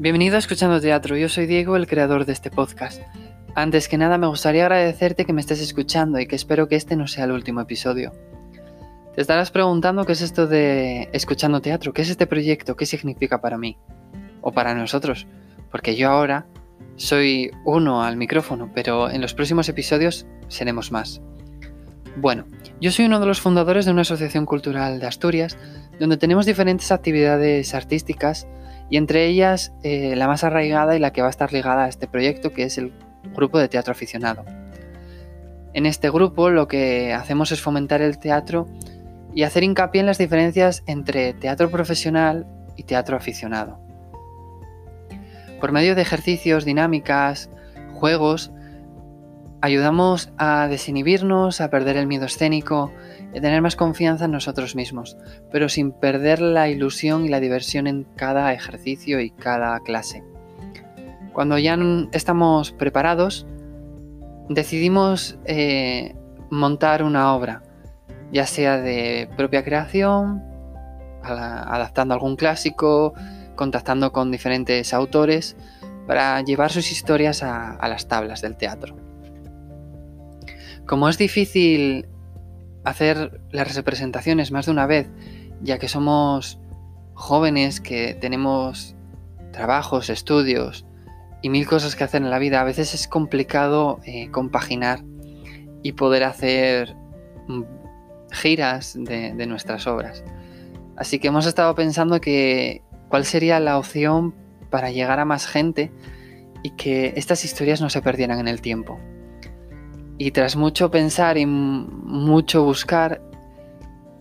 Bienvenido a Escuchando Teatro, yo soy Diego, el creador de este podcast. Antes que nada me gustaría agradecerte que me estés escuchando y que espero que este no sea el último episodio. Te estarás preguntando qué es esto de Escuchando Teatro, qué es este proyecto, qué significa para mí o para nosotros, porque yo ahora soy uno al micrófono, pero en los próximos episodios seremos más. Bueno, yo soy uno de los fundadores de una asociación cultural de Asturias, donde tenemos diferentes actividades artísticas y entre ellas eh, la más arraigada y la que va a estar ligada a este proyecto, que es el grupo de teatro aficionado. En este grupo lo que hacemos es fomentar el teatro y hacer hincapié en las diferencias entre teatro profesional y teatro aficionado. Por medio de ejercicios, dinámicas, juegos, ayudamos a desinhibirnos, a perder el miedo escénico a tener más confianza en nosotros mismos, pero sin perder la ilusión y la diversión en cada ejercicio y cada clase. Cuando ya estamos preparados, decidimos eh, montar una obra, ya sea de propia creación, adaptando algún clásico, contactando con diferentes autores, para llevar sus historias a las tablas del teatro. Como es difícil hacer las representaciones más de una vez, ya que somos jóvenes que tenemos trabajos, estudios y mil cosas que hacer en la vida, a veces es complicado eh, compaginar y poder hacer mm, giras de, de nuestras obras. Así que hemos estado pensando que cuál sería la opción para llegar a más gente y que estas historias no se perdieran en el tiempo. Y tras mucho pensar y mucho buscar,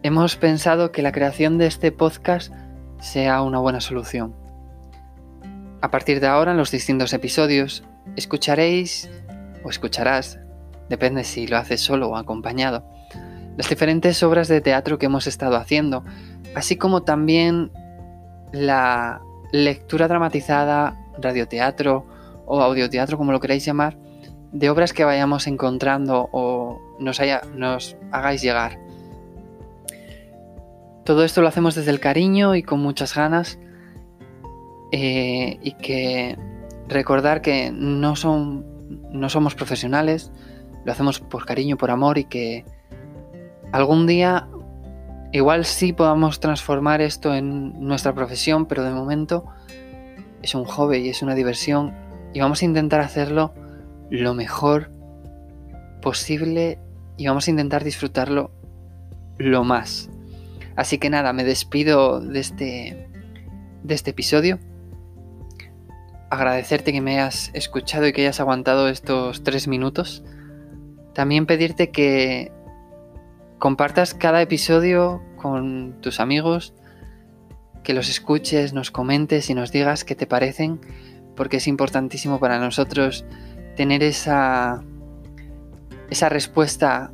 hemos pensado que la creación de este podcast sea una buena solución. A partir de ahora, en los distintos episodios, escucharéis o escucharás, depende si lo haces solo o acompañado, las diferentes obras de teatro que hemos estado haciendo, así como también la lectura dramatizada, radioteatro o audioteatro, como lo queráis llamar, de obras que vayamos encontrando o nos, haya, nos hagáis llegar. Todo esto lo hacemos desde el cariño y con muchas ganas eh, y que recordar que no, son, no somos profesionales, lo hacemos por cariño, por amor y que algún día igual sí podamos transformar esto en nuestra profesión, pero de momento es un hobby y es una diversión y vamos a intentar hacerlo lo mejor posible y vamos a intentar disfrutarlo lo más. Así que nada, me despido de este, de este episodio. Agradecerte que me hayas escuchado y que hayas aguantado estos tres minutos. También pedirte que compartas cada episodio con tus amigos, que los escuches, nos comentes y nos digas qué te parecen, porque es importantísimo para nosotros tener esa, esa respuesta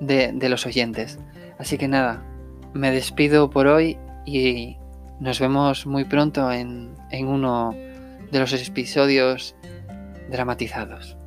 de, de los oyentes. Así que nada, me despido por hoy y nos vemos muy pronto en, en uno de los episodios dramatizados.